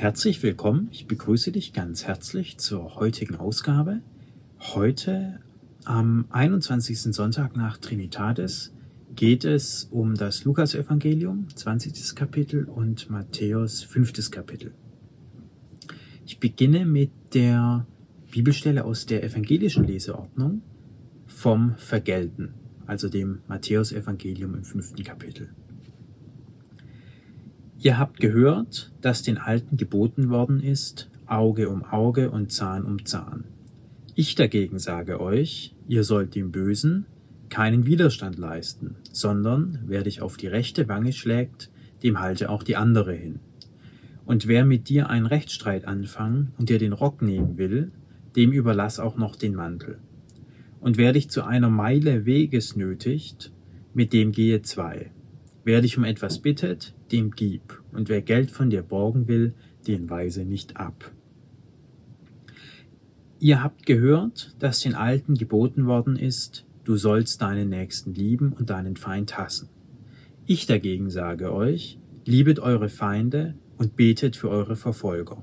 Herzlich willkommen, ich begrüße dich ganz herzlich zur heutigen Ausgabe. Heute am 21. Sonntag nach Trinitatis geht es um das Lukasevangelium, 20. Kapitel und Matthäus, 5. Kapitel. Ich beginne mit der Bibelstelle aus der evangelischen Leseordnung vom Vergelten, also dem Matthäusevangelium im 5. Kapitel. Ihr habt gehört, dass den Alten geboten worden ist, Auge um Auge und Zahn um Zahn. Ich dagegen sage euch, ihr sollt dem Bösen keinen Widerstand leisten, sondern wer dich auf die rechte Wange schlägt, dem halte auch die andere hin. Und wer mit dir einen Rechtsstreit anfangen und dir den Rock nehmen will, dem überlass auch noch den Mantel. Und wer dich zu einer Meile Weges nötigt, mit dem gehe zwei. Wer dich um etwas bittet, dem gib, und wer Geld von dir borgen will, den weise nicht ab. Ihr habt gehört, dass den Alten geboten worden ist, du sollst deinen Nächsten lieben und deinen Feind hassen. Ich dagegen sage euch, liebet eure Feinde und betet für eure Verfolger,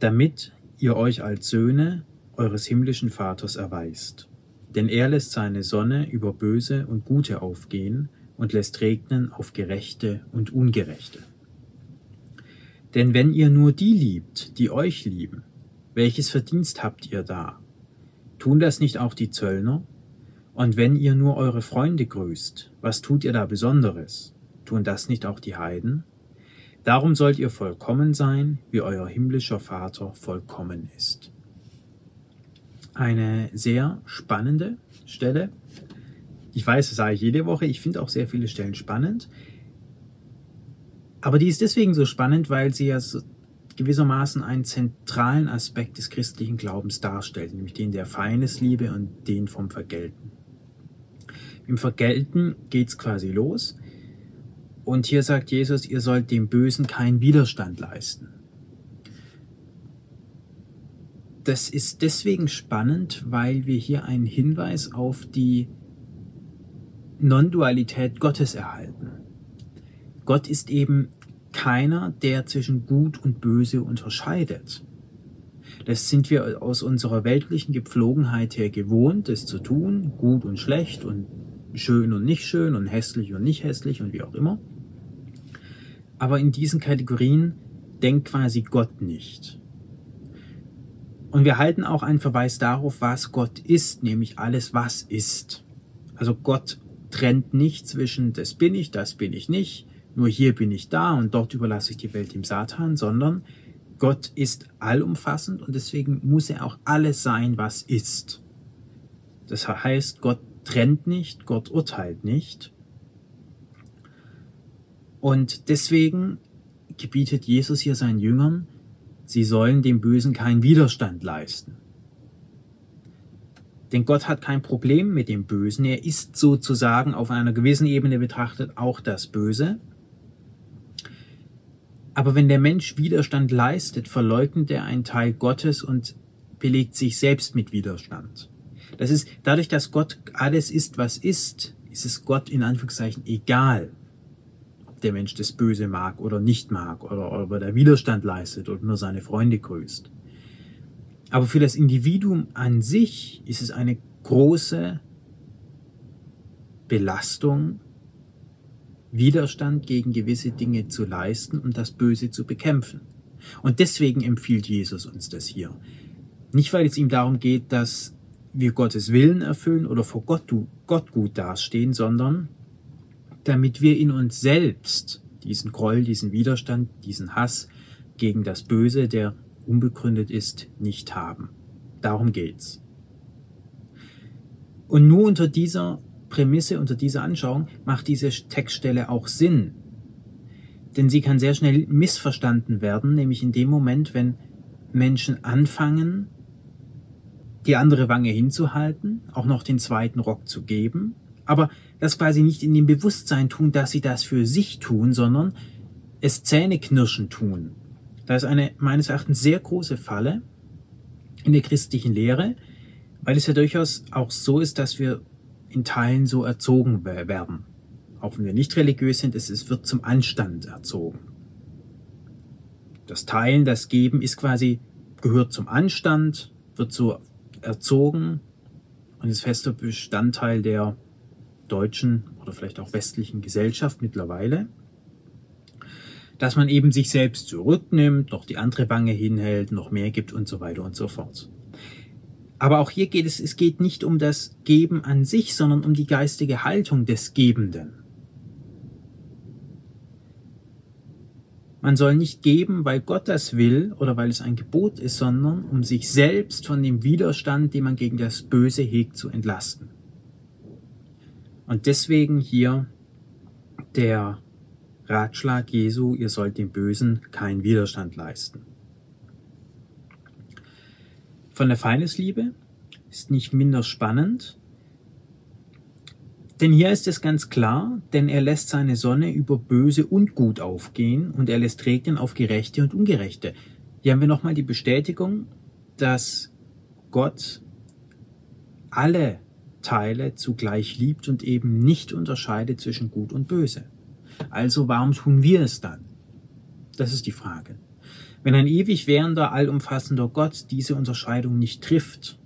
damit ihr euch als Söhne eures himmlischen Vaters erweist. Denn er lässt seine Sonne über Böse und Gute aufgehen und lässt regnen auf Gerechte und Ungerechte. Denn wenn ihr nur die liebt, die euch lieben, welches Verdienst habt ihr da? Tun das nicht auch die Zöllner? Und wenn ihr nur eure Freunde grüßt, was tut ihr da Besonderes? Tun das nicht auch die Heiden? Darum sollt ihr vollkommen sein, wie euer himmlischer Vater vollkommen ist. Eine sehr spannende Stelle, ich weiß, das sage ich jede Woche. Ich finde auch sehr viele Stellen spannend. Aber die ist deswegen so spannend, weil sie ja so gewissermaßen einen zentralen Aspekt des christlichen Glaubens darstellt, nämlich den der Feindesliebe und den vom Vergelten. Im Vergelten geht's quasi los. Und hier sagt Jesus, ihr sollt dem Bösen keinen Widerstand leisten. Das ist deswegen spannend, weil wir hier einen Hinweis auf die Non-Dualität Gottes erhalten. Gott ist eben keiner, der zwischen Gut und Böse unterscheidet. Das sind wir aus unserer weltlichen Gepflogenheit her gewohnt, es zu tun, gut und schlecht und schön und nicht schön und hässlich und nicht hässlich und wie auch immer. Aber in diesen Kategorien denkt quasi Gott nicht. Und wir halten auch einen Verweis darauf, was Gott ist, nämlich alles, was ist. Also Gott trennt nicht zwischen das bin ich, das bin ich nicht, nur hier bin ich da und dort überlasse ich die Welt dem Satan, sondern Gott ist allumfassend und deswegen muss er auch alles sein, was ist. Das heißt, Gott trennt nicht, Gott urteilt nicht. Und deswegen gebietet Jesus hier seinen Jüngern, sie sollen dem Bösen keinen Widerstand leisten. Denn Gott hat kein Problem mit dem Bösen. Er ist sozusagen auf einer gewissen Ebene betrachtet auch das Böse. Aber wenn der Mensch Widerstand leistet, verleugnet er einen Teil Gottes und belegt sich selbst mit Widerstand. Das ist dadurch, dass Gott alles ist, was ist, ist es Gott in Anführungszeichen egal, ob der Mensch das Böse mag oder nicht mag oder ob er Widerstand leistet oder nur seine Freunde grüßt. Aber für das Individuum an sich ist es eine große Belastung, Widerstand gegen gewisse Dinge zu leisten und das Böse zu bekämpfen. Und deswegen empfiehlt Jesus uns das hier. Nicht, weil es ihm darum geht, dass wir Gottes Willen erfüllen oder vor Gott, Gott gut dastehen, sondern damit wir in uns selbst diesen Groll, diesen Widerstand, diesen Hass gegen das Böse, der unbegründet ist, nicht haben. Darum geht's. Und nur unter dieser Prämisse, unter dieser Anschauung macht diese Textstelle auch Sinn. Denn sie kann sehr schnell missverstanden werden, nämlich in dem Moment, wenn Menschen anfangen, die andere Wange hinzuhalten, auch noch den zweiten Rock zu geben, aber das quasi nicht in dem Bewusstsein tun, dass sie das für sich tun, sondern es Zähneknirschen tun, da ist eine meines Erachtens sehr große Falle in der christlichen Lehre, weil es ja durchaus auch so ist, dass wir in Teilen so erzogen werden. Auch wenn wir nicht religiös sind, es, wird zum Anstand erzogen. Das Teilen, das Geben ist quasi, gehört zum Anstand, wird so erzogen und ist fester Bestandteil der deutschen oder vielleicht auch westlichen Gesellschaft mittlerweile. Dass man eben sich selbst zurücknimmt, noch die andere Wange hinhält, noch mehr gibt und so weiter und so fort. Aber auch hier geht es, es geht nicht um das Geben an sich, sondern um die geistige Haltung des Gebenden. Man soll nicht geben, weil Gott das will oder weil es ein Gebot ist, sondern um sich selbst von dem Widerstand, den man gegen das Böse hegt, zu entlasten. Und deswegen hier der Ratschlag Jesu, ihr sollt dem Bösen keinen Widerstand leisten. Von der Feindesliebe ist nicht minder spannend, denn hier ist es ganz klar, denn er lässt seine Sonne über Böse und Gut aufgehen und er lässt regnen auf Gerechte und Ungerechte. Hier haben wir nochmal die Bestätigung, dass Gott alle Teile zugleich liebt und eben nicht unterscheidet zwischen Gut und Böse. Also warum tun wir es dann? Das ist die Frage. Wenn ein ewig währender, allumfassender Gott diese Unterscheidung nicht trifft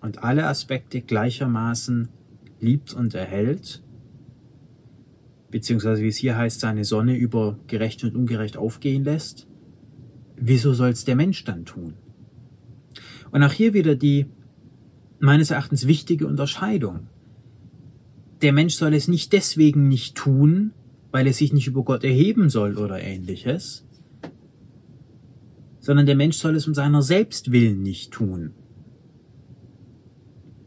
und alle Aspekte gleichermaßen liebt und erhält, beziehungsweise wie es hier heißt, seine Sonne über gerecht und ungerecht aufgehen lässt, wieso soll es der Mensch dann tun? Und auch hier wieder die meines Erachtens wichtige Unterscheidung. Der Mensch soll es nicht deswegen nicht tun, weil er sich nicht über Gott erheben soll oder ähnliches, sondern der Mensch soll es um seiner selbst willen nicht tun.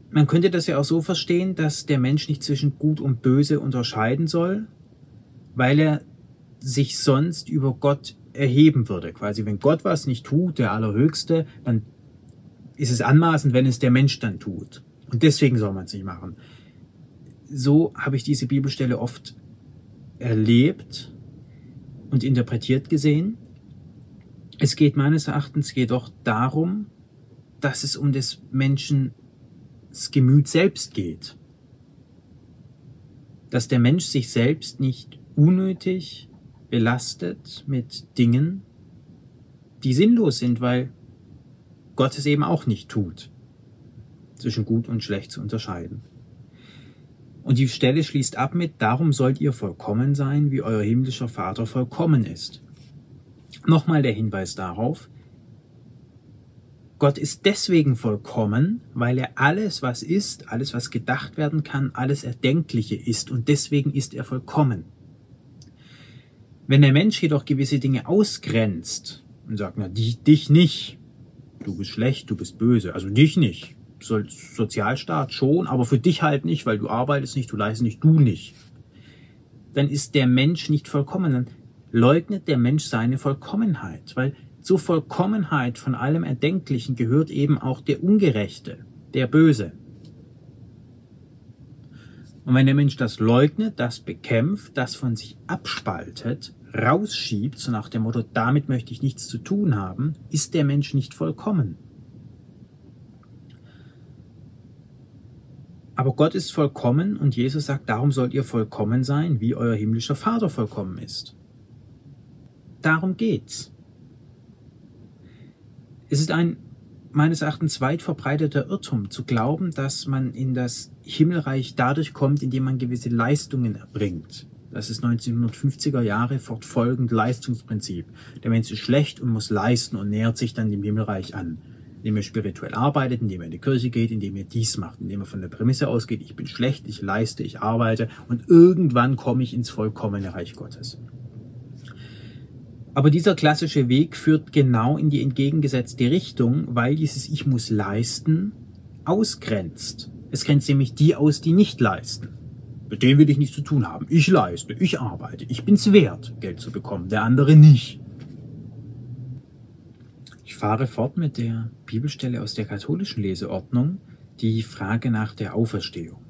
Man könnte das ja auch so verstehen, dass der Mensch nicht zwischen Gut und Böse unterscheiden soll, weil er sich sonst über Gott erheben würde. Quasi, wenn Gott was nicht tut, der Allerhöchste, dann ist es anmaßend, wenn es der Mensch dann tut. Und deswegen soll man es nicht machen. So habe ich diese Bibelstelle oft erlebt und interpretiert gesehen. Es geht meines Erachtens jedoch darum, dass es um des Menschen das Gemüt selbst geht. Dass der Mensch sich selbst nicht unnötig belastet mit Dingen, die sinnlos sind, weil Gott es eben auch nicht tut, zwischen gut und schlecht zu unterscheiden. Und die Stelle schließt ab mit, darum sollt ihr vollkommen sein, wie euer himmlischer Vater vollkommen ist. Nochmal der Hinweis darauf, Gott ist deswegen vollkommen, weil er alles, was ist, alles, was gedacht werden kann, alles Erdenkliche ist und deswegen ist er vollkommen. Wenn der Mensch jedoch gewisse Dinge ausgrenzt und sagt, na, dich nicht, du bist schlecht, du bist böse, also dich nicht, Sozialstaat schon, aber für dich halt nicht, weil du arbeitest nicht, du leistest nicht, du nicht, dann ist der Mensch nicht vollkommen, dann leugnet der Mensch seine Vollkommenheit, weil zur Vollkommenheit von allem Erdenklichen gehört eben auch der Ungerechte, der Böse. Und wenn der Mensch das leugnet, das bekämpft, das von sich abspaltet, rausschiebt, so nach dem Motto, damit möchte ich nichts zu tun haben, ist der Mensch nicht vollkommen. Aber Gott ist vollkommen und Jesus sagt, darum sollt ihr vollkommen sein, wie euer himmlischer Vater vollkommen ist. Darum geht's. Es ist ein meines Erachtens weit verbreiteter Irrtum zu glauben, dass man in das Himmelreich dadurch kommt, indem man gewisse Leistungen erbringt. Das ist 1950er Jahre fortfolgend Leistungsprinzip. Der Mensch ist schlecht und muss leisten und nähert sich dann dem Himmelreich an. Indem er spirituell arbeitet, indem er in die Kirche geht, indem er dies macht, indem er von der Prämisse ausgeht, ich bin schlecht, ich leiste, ich arbeite und irgendwann komme ich ins vollkommene Reich Gottes. Aber dieser klassische Weg führt genau in die entgegengesetzte Richtung, weil dieses Ich muss leisten ausgrenzt. Es grenzt nämlich die aus, die nicht leisten. Mit dem will ich nichts zu tun haben. Ich leiste, ich arbeite, ich bin's wert, Geld zu bekommen, der andere nicht. Fahre fort mit der Bibelstelle aus der katholischen Leseordnung, die Frage nach der Auferstehung.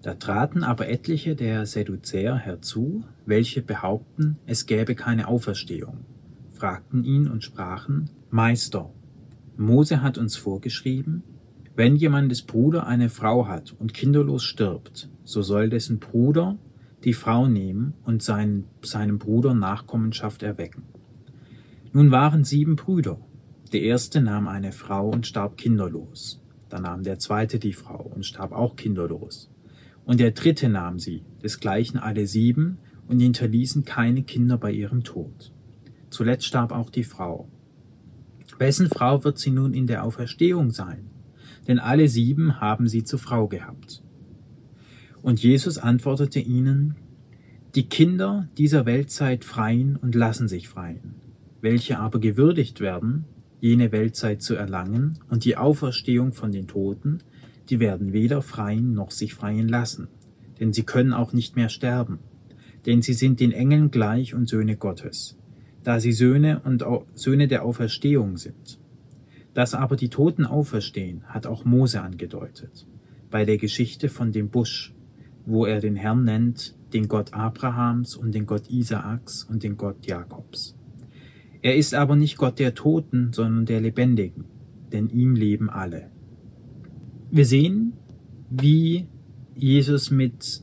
Da traten aber etliche der Sadduzäer herzu, welche behaupten, es gäbe keine Auferstehung, fragten ihn und sprachen, Meister, Mose hat uns vorgeschrieben, wenn jemandes Bruder eine Frau hat und kinderlos stirbt, so soll dessen Bruder die Frau nehmen und seinen, seinem Bruder Nachkommenschaft erwecken. Nun waren sieben Brüder. Der erste nahm eine Frau und starb kinderlos. Da nahm der zweite die Frau und starb auch kinderlos. Und der dritte nahm sie, desgleichen alle sieben, und hinterließen keine Kinder bei ihrem Tod. Zuletzt starb auch die Frau. Wessen Frau wird sie nun in der Auferstehung sein? Denn alle sieben haben sie zur Frau gehabt. Und Jesus antwortete ihnen, die Kinder dieser Weltzeit freien und lassen sich freien. Welche aber gewürdigt werden, jene Weltzeit zu erlangen und die Auferstehung von den Toten, die werden weder freien noch sich freien lassen, denn sie können auch nicht mehr sterben, denn sie sind den Engeln gleich und Söhne Gottes, da sie Söhne und Söhne der Auferstehung sind. Dass aber die Toten auferstehen, hat auch Mose angedeutet, bei der Geschichte von dem Busch, wo er den Herrn nennt, den Gott Abrahams und den Gott Isaaks und den Gott Jakobs. Er ist aber nicht Gott der Toten, sondern der Lebendigen, denn ihm leben alle. Wir sehen, wie Jesus mit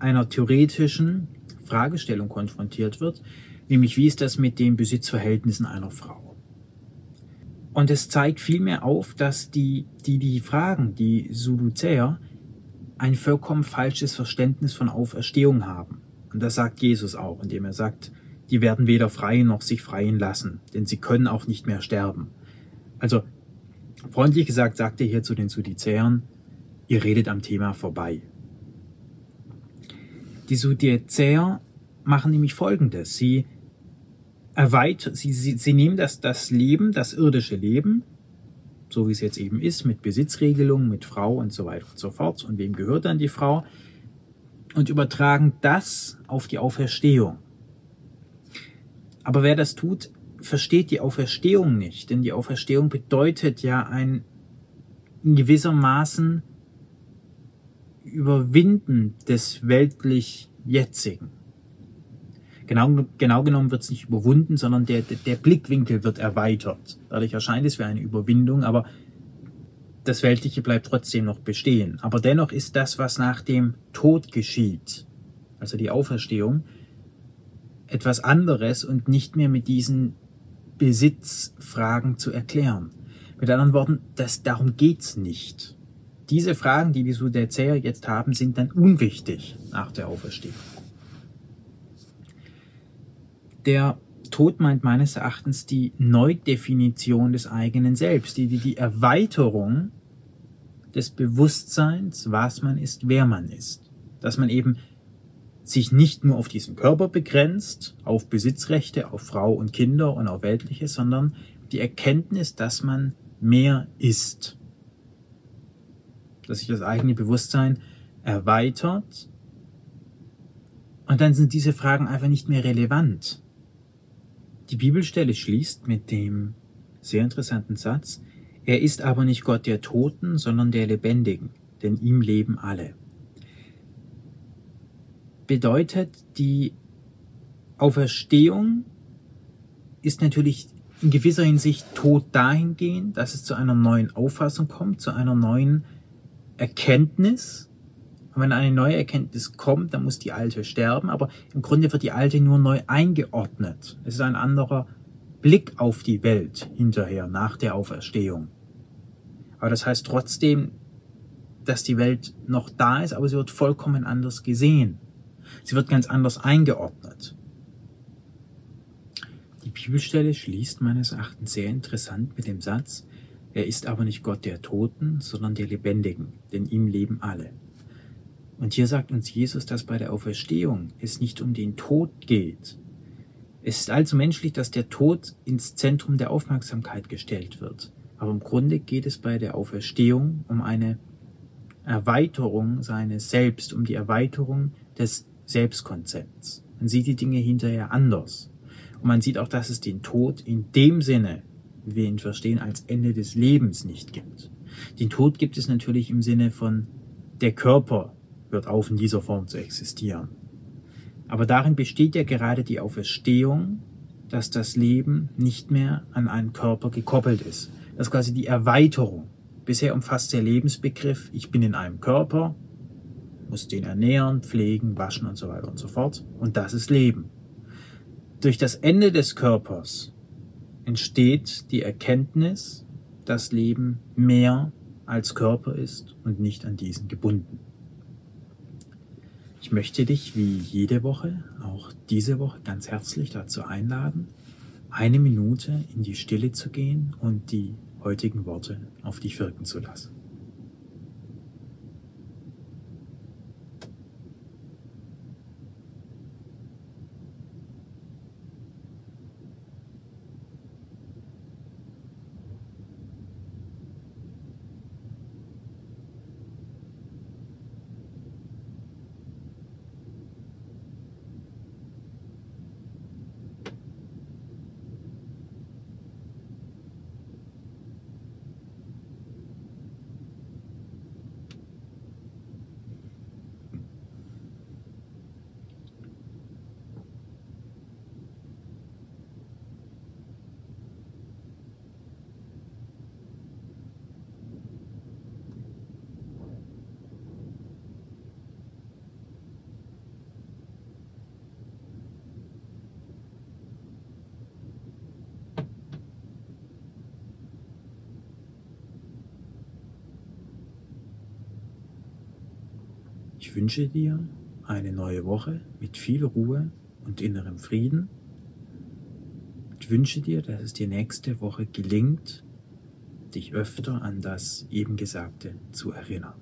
einer theoretischen Fragestellung konfrontiert wird, nämlich wie ist das mit den Besitzverhältnissen einer Frau? Und es zeigt vielmehr auf, dass die, die, die Fragen, die Sudduzäer, ein vollkommen falsches Verständnis von Auferstehung haben. Und das sagt Jesus auch, indem er sagt, die werden weder frei noch sich freien lassen, denn sie können auch nicht mehr sterben. Also, freundlich gesagt, sagt er hier zu den Sudizäern, ihr redet am Thema vorbei. Die Sudizäer machen nämlich Folgendes. Sie erweitern, sie, sie, sie nehmen das, das Leben, das irdische Leben, so wie es jetzt eben ist, mit Besitzregelungen, mit Frau und so weiter und so fort. Und wem gehört dann die Frau? Und übertragen das auf die Auferstehung. Aber wer das tut, versteht die Auferstehung nicht, denn die Auferstehung bedeutet ja ein in gewissermaßen Überwinden des weltlich Jetzigen. Genau, genau genommen wird es nicht überwunden, sondern der, der Blickwinkel wird erweitert. Dadurch erscheint es wie eine Überwindung, aber das Weltliche bleibt trotzdem noch bestehen. Aber dennoch ist das, was nach dem Tod geschieht, also die Auferstehung, etwas anderes und nicht mehr mit diesen Besitzfragen zu erklären. Mit anderen Worten, das, darum geht's nicht. Diese Fragen, die die Sudezäer jetzt haben, sind dann unwichtig nach der Auferstehung. Der Tod meint meines Erachtens die Neudefinition des eigenen Selbst, die, die Erweiterung des Bewusstseins, was man ist, wer man ist. Dass man eben sich nicht nur auf diesen Körper begrenzt, auf Besitzrechte, auf Frau und Kinder und auf Weltliches, sondern die Erkenntnis, dass man mehr ist. Dass sich das eigene Bewusstsein erweitert und dann sind diese Fragen einfach nicht mehr relevant. Die Bibelstelle schließt mit dem sehr interessanten Satz, er ist aber nicht Gott der Toten, sondern der Lebendigen, denn ihm leben alle bedeutet, die Auferstehung ist natürlich in gewisser Hinsicht tot dahingehend, dass es zu einer neuen Auffassung kommt, zu einer neuen Erkenntnis. Und wenn eine neue Erkenntnis kommt, dann muss die alte sterben, aber im Grunde wird die alte nur neu eingeordnet. Es ist ein anderer Blick auf die Welt hinterher, nach der Auferstehung. Aber das heißt trotzdem, dass die Welt noch da ist, aber sie wird vollkommen anders gesehen. Sie wird ganz anders eingeordnet. Die Bibelstelle schließt meines Erachtens sehr interessant mit dem Satz, er ist aber nicht Gott der Toten, sondern der Lebendigen, denn ihm leben alle. Und hier sagt uns Jesus, dass bei der Auferstehung es nicht um den Tod geht. Es ist also menschlich, dass der Tod ins Zentrum der Aufmerksamkeit gestellt wird. Aber im Grunde geht es bei der Auferstehung um eine Erweiterung seines Selbst, um die Erweiterung des Selbstkonzepts. Man sieht die Dinge hinterher anders. Und man sieht auch, dass es den Tod in dem Sinne, wie wir ihn verstehen, als Ende des Lebens nicht gibt. Den Tod gibt es natürlich im Sinne von, der Körper hört auf in dieser Form zu existieren. Aber darin besteht ja gerade die Auferstehung, dass das Leben nicht mehr an einen Körper gekoppelt ist. Das ist quasi die Erweiterung. Bisher umfasst der Lebensbegriff, ich bin in einem Körper, muss den ernähren, pflegen, waschen und so weiter und so fort. Und das ist Leben. Durch das Ende des Körpers entsteht die Erkenntnis, dass Leben mehr als Körper ist und nicht an diesen gebunden. Ich möchte dich wie jede Woche, auch diese Woche ganz herzlich dazu einladen, eine Minute in die Stille zu gehen und die heutigen Worte auf dich wirken zu lassen. Ich wünsche dir eine neue Woche mit viel Ruhe und innerem Frieden. Ich wünsche dir, dass es dir nächste Woche gelingt, dich öfter an das eben Gesagte zu erinnern.